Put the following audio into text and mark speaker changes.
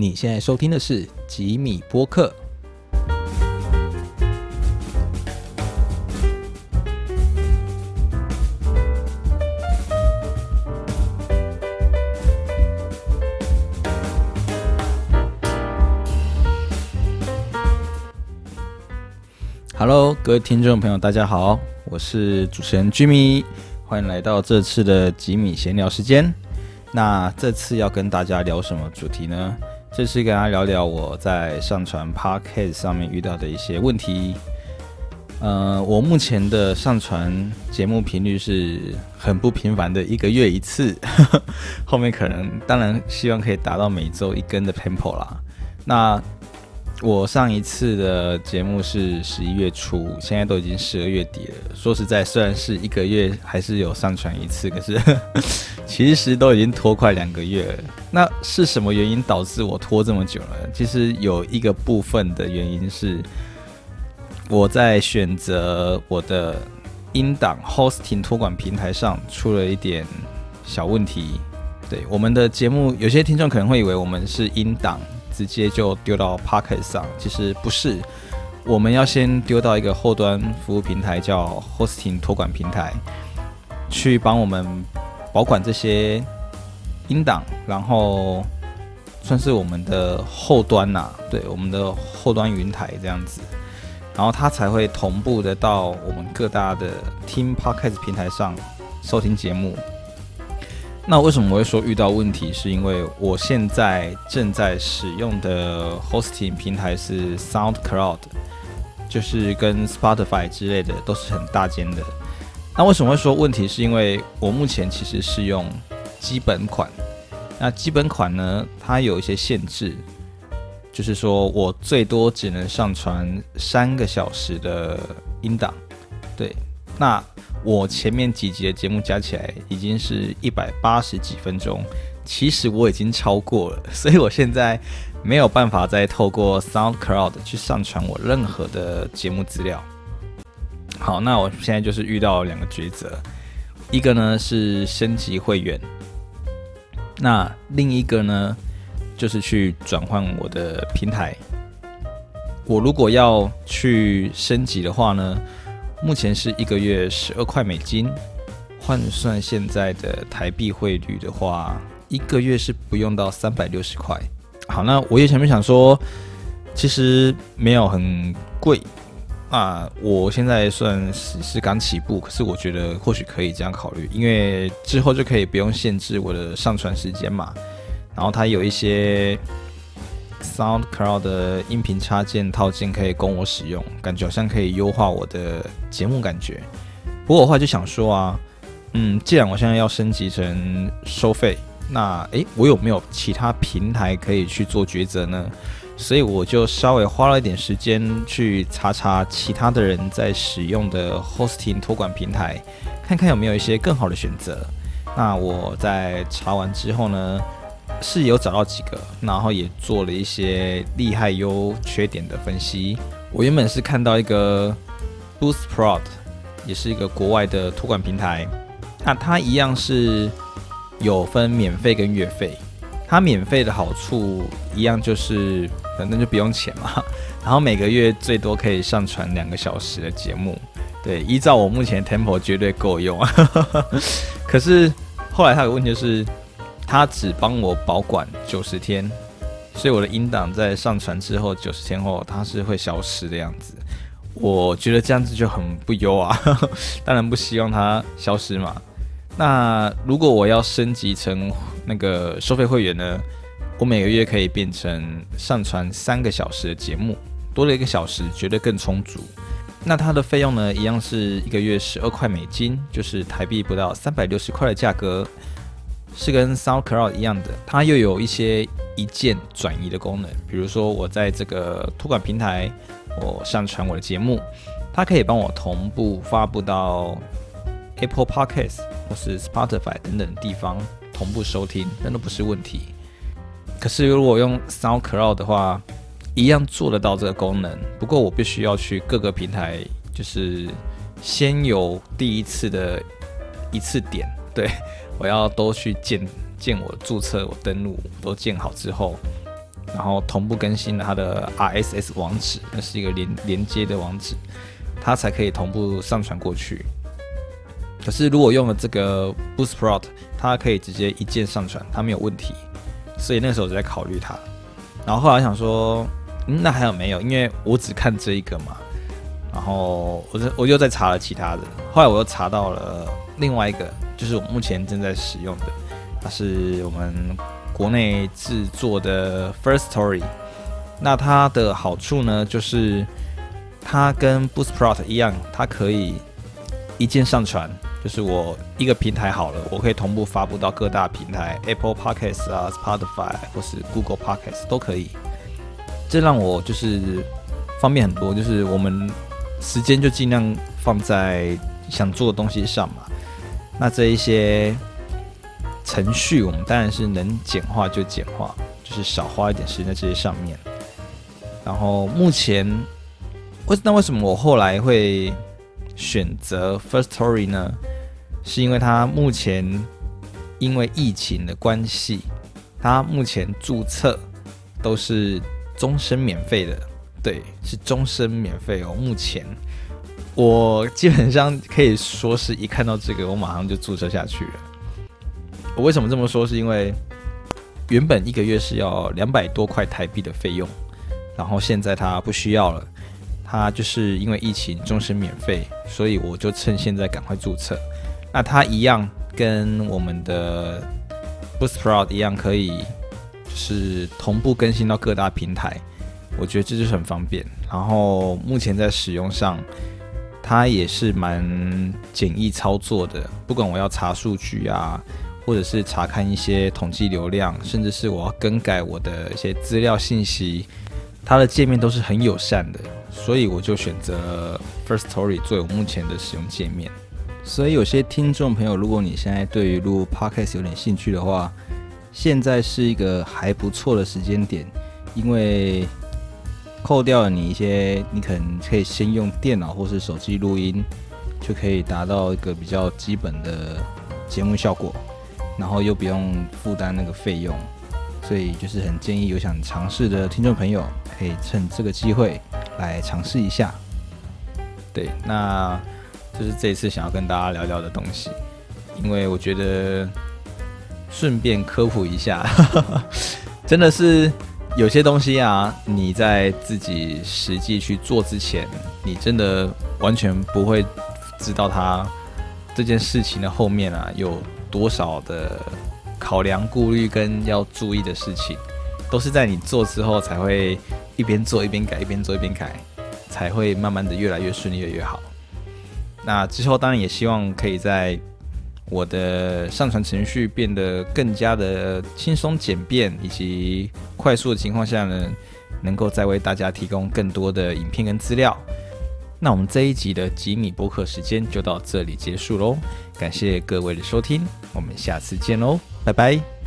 Speaker 1: 你现在收听的是吉米播客。Hello，各位听众朋友，大家好，我是主持人 Jimmy，欢迎来到这次的吉米闲聊时间。那这次要跟大家聊什么主题呢？这次跟大家聊聊我在上传 Podcast 上面遇到的一些问题。呃，我目前的上传节目频率是很不频繁的，一个月一次。后面可能当然希望可以达到每周一根的 tempo 啦。那我上一次的节目是十一月初，现在都已经十二月底了。说实在，虽然是一个月还是有上传一次，可是 其实都已经拖快两个月了。那是什么原因导致我拖这么久了？其实有一个部分的原因是我在选择我的音档 hosting 托管平台上出了一点小问题。对我们的节目，有些听众可能会以为我们是音档。直接就丢到 Pocket 上，其实不是，我们要先丢到一个后端服务平台，叫 Hosting 托管平台，去帮我们保管这些音档，然后算是我们的后端呐，对，我们的后端云台这样子，然后它才会同步的到我们各大的听 Pocket 平台上收听节目。那为什么我会说遇到问题？是因为我现在正在使用的 hosting 平台是 SoundCloud，就是跟 Spotify 之类的都是很大间的。那为什么会说问题？是因为我目前其实是用基本款。那基本款呢，它有一些限制，就是说我最多只能上传三个小时的音档。对，那。我前面几集的节目加起来已经是一百八十几分钟，其实我已经超过了，所以我现在没有办法再透过 SoundCloud 去上传我任何的节目资料。好，那我现在就是遇到两个抉择，一个呢是升级会员，那另一个呢就是去转换我的平台。我如果要去升级的话呢？目前是一个月十二块美金，换算现在的台币汇率的话，一个月是不用到三百六十块。好，那我也前面想说，其实没有很贵啊。我现在算是是刚起步，可是我觉得或许可以这样考虑，因为之后就可以不用限制我的上传时间嘛。然后它有一些。SoundCloud 的音频插件套件可以供我使用，感觉好像可以优化我的节目感觉。不过我后来就想说啊，嗯，既然我现在要升级成收费，那诶，我有没有其他平台可以去做抉择呢？所以我就稍微花了一点时间去查查其他的人在使用的 Hosting 托管平台，看看有没有一些更好的选择。那我在查完之后呢？是有找到几个，然后也做了一些利害优缺点的分析。我原本是看到一个 Boost p r o d 也是一个国外的托管平台。那它一样是有分免费跟月费。它免费的好处一样就是反正就不用钱嘛。然后每个月最多可以上传两个小时的节目。对，依照我目前 Tempo 绝对够用啊。可是后来它有问题就是。它只帮我保管九十天，所以我的音档在上传之后九十天后它是会消失的样子。我觉得这样子就很不优啊，当然不希望它消失嘛。那如果我要升级成那个收费会员呢？我每个月可以变成上传三个小时的节目，多了一个小时绝对更充足。那它的费用呢，一样是一个月十二块美金，就是台币不到三百六十块的价格。是跟 SoundCloud 一样的，它又有一些一键转移的功能。比如说，我在这个托管平台，我上传我的节目，它可以帮我同步发布到 Apple Podcasts 或是 Spotify 等等地方同步收听，那都不是问题。可是如果用 SoundCloud 的话，一样做得到这个功能，不过我必须要去各个平台，就是先有第一次的一次点，对。我要都去建建我注册我登录都建好之后，然后同步更新了它的 RSS 网址，那是一个连连接的网址，它才可以同步上传过去。可是如果用了这个 BoostPro，它可以直接一键上传，它没有问题。所以那时候我就在考虑它，然后后来想说，嗯，那还有没有？因为我只看这一个嘛。然后我我又再查了其他的，后来我又查到了另外一个，就是我目前正在使用的，它是我们国内制作的 First Story。那它的好处呢，就是它跟 Boosprout 一样，它可以一键上传，就是我一个平台好了，我可以同步发布到各大平台，Apple Podcasts 啊、Spotify 或是 Google Podcasts 都可以。这让我就是方便很多，就是我们。时间就尽量放在想做的东西上嘛。那这一些程序，我们当然是能简化就简化，就是少花一点时间在这些上面。然后目前，为那为什么我后来会选择 First Story 呢？是因为它目前因为疫情的关系，它目前注册都是终身免费的。对，是终身免费哦。目前我基本上可以说是一看到这个，我马上就注册下去了。我为什么这么说？是因为原本一个月是要两百多块台币的费用，然后现在它不需要了，它就是因为疫情终身免费，所以我就趁现在赶快注册。那它一样跟我们的 Boosprout 一样，可以是同步更新到各大平台。我觉得这就是很方便，然后目前在使用上，它也是蛮简易操作的。不管我要查数据啊，或者是查看一些统计流量，甚至是我要更改我的一些资料信息，它的界面都是很友善的。所以我就选择 First Story 作为我目前的使用界面。所以有些听众朋友，如果你现在对于录 Podcast 有点兴趣的话，现在是一个还不错的时间点，因为。扣掉了你一些，你可能可以先用电脑或是手机录音，就可以达到一个比较基本的节目效果，然后又不用负担那个费用，所以就是很建议有想尝试的听众朋友，可以趁这个机会来尝试一下。对，那就是这一次想要跟大家聊聊的东西，因为我觉得顺便科普一下，真的是。有些东西啊，你在自己实际去做之前，你真的完全不会知道它这件事情的后面啊有多少的考量、顾虑跟要注意的事情，都是在你做之后才会一边做一边改，一边做一边改，才会慢慢的越来越顺利，越来越好。那之后当然也希望可以在。我的上传程序变得更加的轻松简便以及快速的情况下呢，能够再为大家提供更多的影片跟资料。那我们这一集的吉米播客时间就到这里结束喽，感谢各位的收听，我们下次见喽，拜拜。